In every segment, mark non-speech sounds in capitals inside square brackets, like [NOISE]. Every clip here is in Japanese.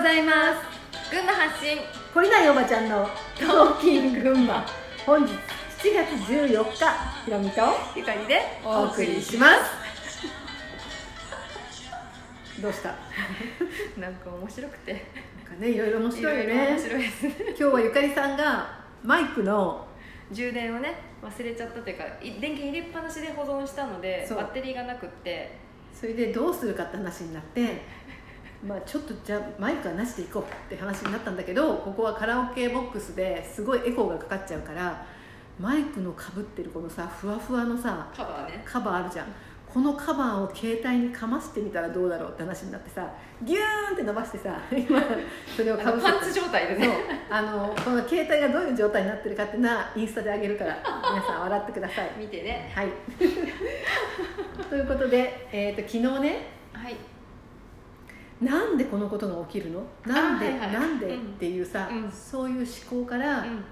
ございます。群馬発信。懲りないおばちゃんのトーキング群馬。本日7月14日ひろみとゆかりでお送りします。どうした？[LAUGHS] なんか面白くて。なんかねいろいろ面白いよいろいろ面ね白いですね。今日はゆかりさんがマイクの充電をね忘れちゃったというかい電源入れっぱなしで保存したのでバッテリーがなくって。それでどうするかって話になってまあちょっとじゃあマイクはなしでいこうって話になったんだけどここはカラオケボックスですごいエコーがかかっちゃうからマイクのかぶってるこのさふわふわのさカバーね。カバーあるじゃん。このカバーを携帯にかましてみたらどうだろうって話になってさギューンって伸ばしてさ [LAUGHS] 今それをあかぶせて。のパンツ状態でね。あのこの携帯がどういう状態になってるかっていうのはインスタであげるから皆さん笑ってください。見てね。はい。[LAUGHS] ということで、えー、と昨日ねはいなんでこのことが起きるの？なんで、あはいはい。なんで、うん。っていうさ、うん。そういう思考から、うん。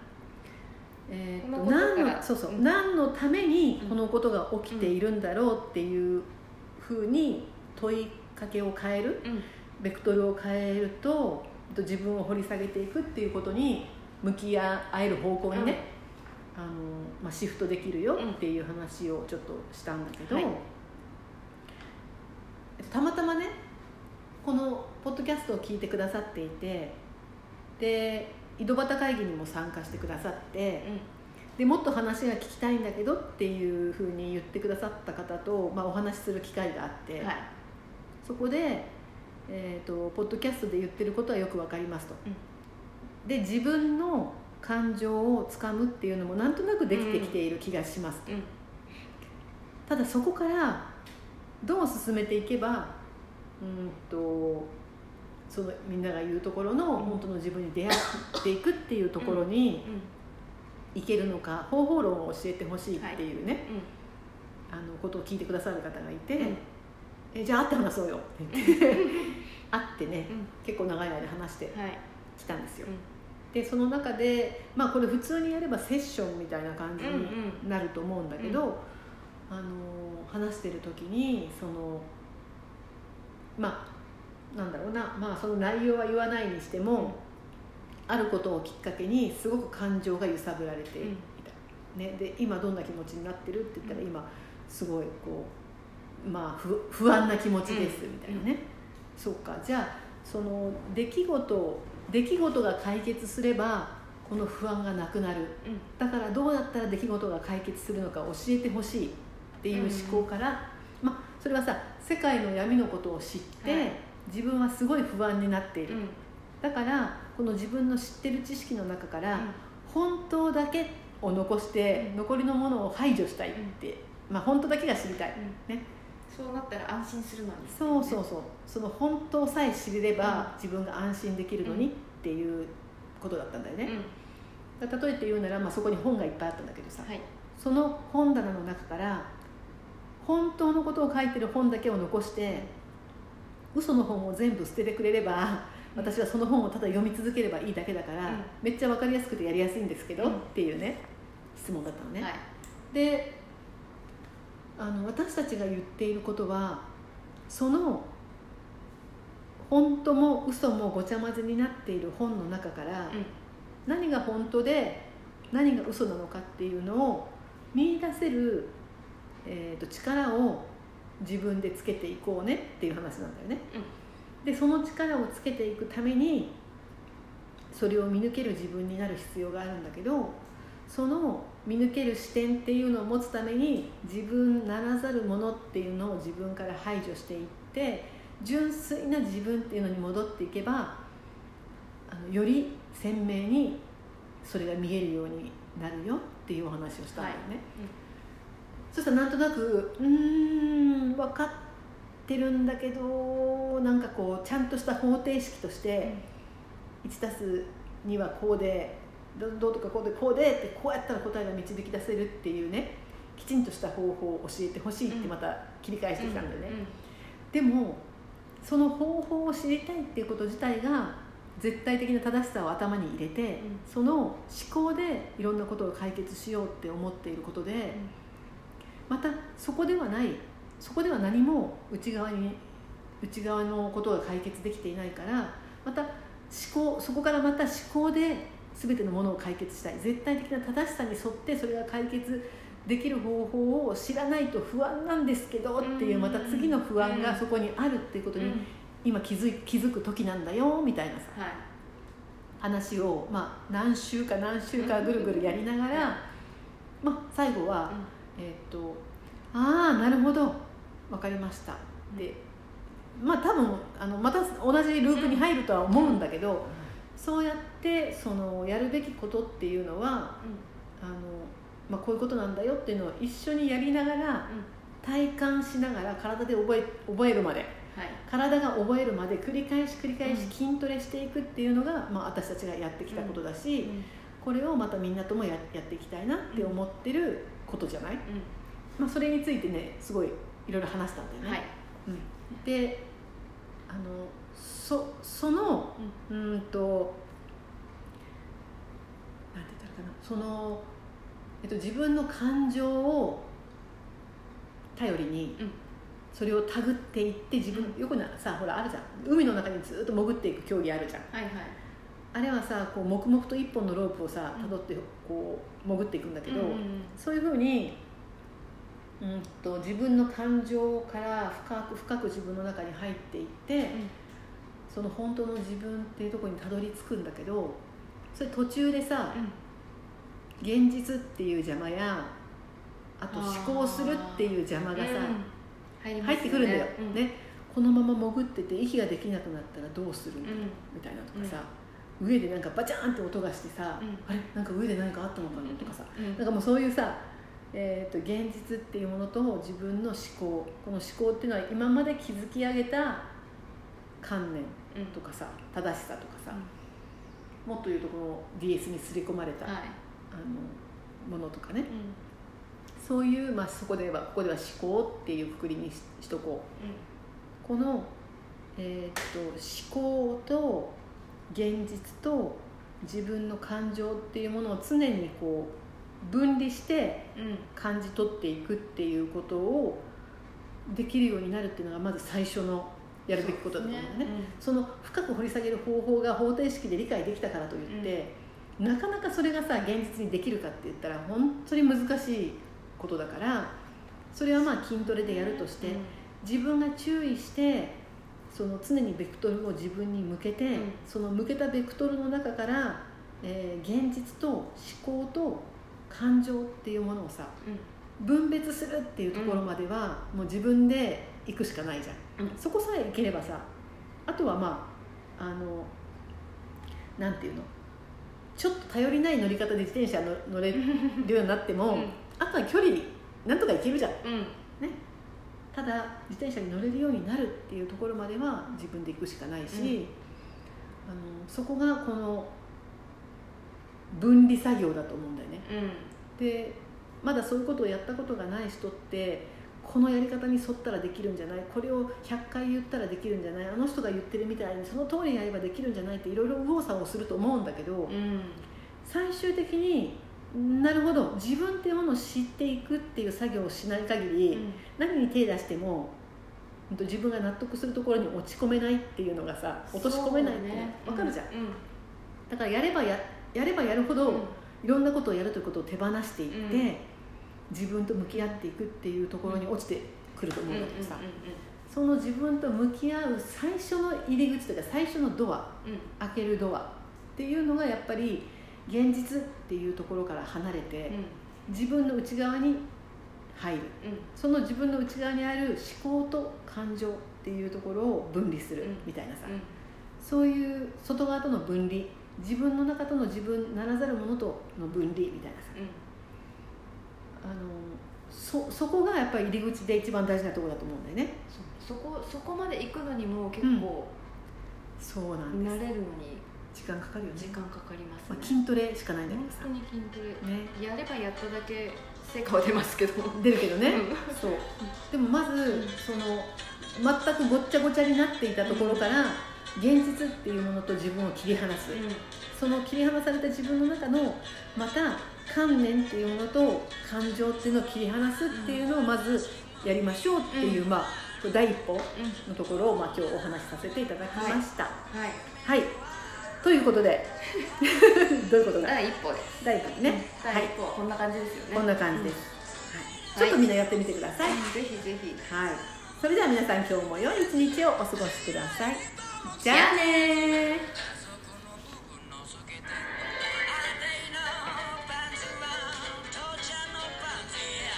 え何のそうそう、うん。何のためにうん。このことが起きているんだろうっていうふうに問いかけを変えるうん。ベクトルを変えるとと自分を掘り下げていくっていうことに向き合える方向にね、あのまあ、シフトできるよっていう話をちょっとしたんだけど、はい。たまたまねこのポッドキャストを聞いてくださっていてで井戸端会議にも参加してくださってでもっと話が聞きたいんだけどっていうふうに言ってくださった方と、まあ、お話しする機会があって、うんはい。そこで、えーと、ポッドキャストで言ってることはよくわかりますと、で自分の感情をつかむっていうのもなんとなくできてきている気がします、うん。ただそこからどう進めていけばうんとそのみんなが言うところのうん本当の自分に出会っていくっていうところにいけるのか方法論を教えてほしいっていうね、あのことを聞いてくださる方がいて、うん。えじゃあ会って話そうよって言って会ってねうん。うん結構長い間話してはい。きたんですよ、うん。でその中でまあこれ普通にやればセッションみたいな感じうんになると思うんだけど、あの話してる時にそのまあなんだろうな。まあその内容は言わないにしても、あることをきっかけにすごく感情が揺さぶられていた、ね、で今どんな気持ちになってる？って言ったら、うん。今すごいこうまあ不不安な気持ちですみたいなね、そうか。じゃあその出来事出来事が解決すればこの不安がなくなる。うん。だからどうやったら出来事が解決するのか教えてほしいっていう思考から、まあそれはさ世界の闇のことを知って、はい。自分はすごい不安になっている、うん。だからこの自分の知ってる知識の中から、うん。本当だけを残して、うん。残りのものを排除したいって、まあ本当だけが知りたい、ね。そうなったら安心するのに。そうそうそう。その本当さえ知れれば、自分が安心できるのにっていうことだったんだよね、例えて言うなら、まあ、そこに本がいっぱいあったんだけどさ、はい。その本棚の中から本当のことを書いてる本だけを残して嘘の本を全部捨ててくれれば私はその本をただ読み続ければいいだけだから、うん。めっちゃ分かりやすくてやりやすいんですけど、うん。っていうね質問だったのね、はい。であの私たちが言っていることはその本当も嘘もごちゃ混ぜになっている本の中から、何が本当で何が嘘なのかっていうのを見出せる、えー、と力を自分でつけていこうねっていう話なんだよね。でその力をつけていくためにそれを見抜ける自分になる必要があるんだけどその見抜ける視点っていうのを持つために自分ならざるものっていうのを自分から排除していって純粋な自分っていうのに戻っていけばあのより鮮明にそれが見えるようになるよっていうお話をしたんだよね、そしたらなんとなくうーん分かってるんだけどなんかこうちゃんとした方程式として、1たす2はこうでどどうとかこうでこうでってこうやったら答えが導き出せるっていうねきちんとした方法を教えてほしいってまた切り返してきたんだよね、でもその方法を知りたいっていうこと自体が絶対的な正しさを頭に入れて、その思考でいろんなことを解決しようって思っていることで、またそこではないそこでは何も内側に内側のことが解決できていないからままた思考そこからまた思考で全てのものを解決したい。絶対的な正しさに沿ってそれが解決できる方法を知らないと不安なんですけどっていうまた次の不安がそこにあるっていうことに今気づ気づく時なんだよみたいなさ、はい、話を、まあ、何週か何週かぐるぐるやりながら、まあ、最後は、えっ、とああなるほど。分かりました。でまあ多分あのまた同じループに入るとは思うんだけど、そうやってそのやるべきことっていうのは、あのまあ、こういうことなんだよっていうのを一緒にやりながら、体感しながら体で覚え覚えるまで、はい、体が覚えるまで繰り返し繰り返し筋トレしていくっていうのが、まあ、私たちがやってきたことだし、これをまたみんなともややっていきたいなって思ってることじゃない、まあ、それについてねすごいいろいろ話したんだよね。はい。うん、であのそそのうん。となんて言ったらかな。その、えっと、自分の感情を頼りに、うん、それを手繰っていって自分、うん、よくなさほらあるじゃん。海の中にずっと潜っていく競技あるじゃん、はいはい、あれはさこう黙々と一本のロープをさたどってこう潜っていくんだけど、うんそういうふうにうんと自分の感情から深く深く自分の中に入っていって、うん、その本当の自分っていうところにたどり着くんだけどそれ途中でさ、うん、現実っていう邪魔やあと思考するっていう邪魔がさ、うん。ね、入ってくるんだよ、ね。このまま潜ってて息ができなくなったらどうするんだ、みたいなとかさ、上でなんかバチャンって音がしてさ、あれ？なんか上で何かあったのかなとかさ、なんかもうそういうさえーと、現実っていうものと自分の思考この思考っていうのは今まで築き上げた観念とかさ、うん、正しさとかさ、うん、もっと言うとこの DS に刷り込まれた、はい、あのものとかね、うん、そういう、まあ、そこではここでは思考っていうくくりにししとこう、この、えーと思考と現実と自分の感情っていうものを常にこう分離して感じ取っていくっていうことをできるようになるっていうのがまず最初のやるべきことだと思うんだね、ね。うん、その深く掘り下げる方法が方程式で理解できたからといって、うん、なかなかそれがさ現実にできるかって言ったら本当に難しいことだからそれはまあ筋トレでやるとして、うん、自分が注意してその常にベクトルを自分に向けて、その向けたベクトルの中から、えー、現実と思考と感情っていうものをさ、うん、分別するっていうところまでは、もう自分で行くしかないじゃん、うん、そこさえ行ければさあとはまああのなんていうの？ちょっと頼りない乗り方で自転車乗れるようになっても、うん、あとは距離なんとか行けるじゃん、うん、ね、ただ自転車に乗れるようになるっていうところまでは自分で行くしかないし、うん、あのそこがこの分離作業だと思うんだよね、うん、でまだそういうことをやったことがない人ってこのやり方に沿ったらできるんじゃないこれを100回言ったらできるんじゃないあの人が言ってるみたいにその通りやればできるんじゃないっていろいろ右往左往すると思うんだけど、うん、最終的になるほど。自分っていうものを知っていくっていう作業をしない限り、うん、何に手出しても自分が納得するところに落ち込めないっていうのがさ落とし込めないって分かるじゃん、だからやればややればやるほど、いろんなことをやるということを手放していって、自分と向き合っていくっていうところに落ちてくると思うんだけどさ、その自分と向き合う最初の入り口というか最初のドア、開けるドアっていうのがやっぱり現実っていうところから離れて、自分の内側に入る、その自分の内側にある思考と感情っていうところを分離するみたいなさ、そういう外側との分離。自分の中との自分ならざるものとの分離みたいなさ、うん、あのそそこがやっぱり入り口で一番大事なところだと思うんだよね。そこそこまで行くのにも結構、うん、そうなんです。慣れるのに時間かかるよね。時間かかります、ね、まあ、筋トレしかないんだけどさ。本当に筋トレ、ね、やればやっただけ成果は出ますけど。出るけどね、そう。でもまず、その全くごっちゃごちゃになっていたところから、現実っていうものと自分を切り離す、うん、その切り離された自分の中のまた観念っていうものと感情っていうのを切り離すっていうのをまずやりましょうっていう、うん、まあ第一歩うん。のところを、まあ、今日お話しさせていただきました。はい。はい、ということで。[LAUGHS] どういうことが第一歩です。第一歩ね、はい。第一歩。はこんな感じですよね。こんな感じです、うん。はい、ちょっとみんなやってみてください、うんぜひぜひ。はい、それでは皆さん今日も良い一日をお過ごしください。じゃあねー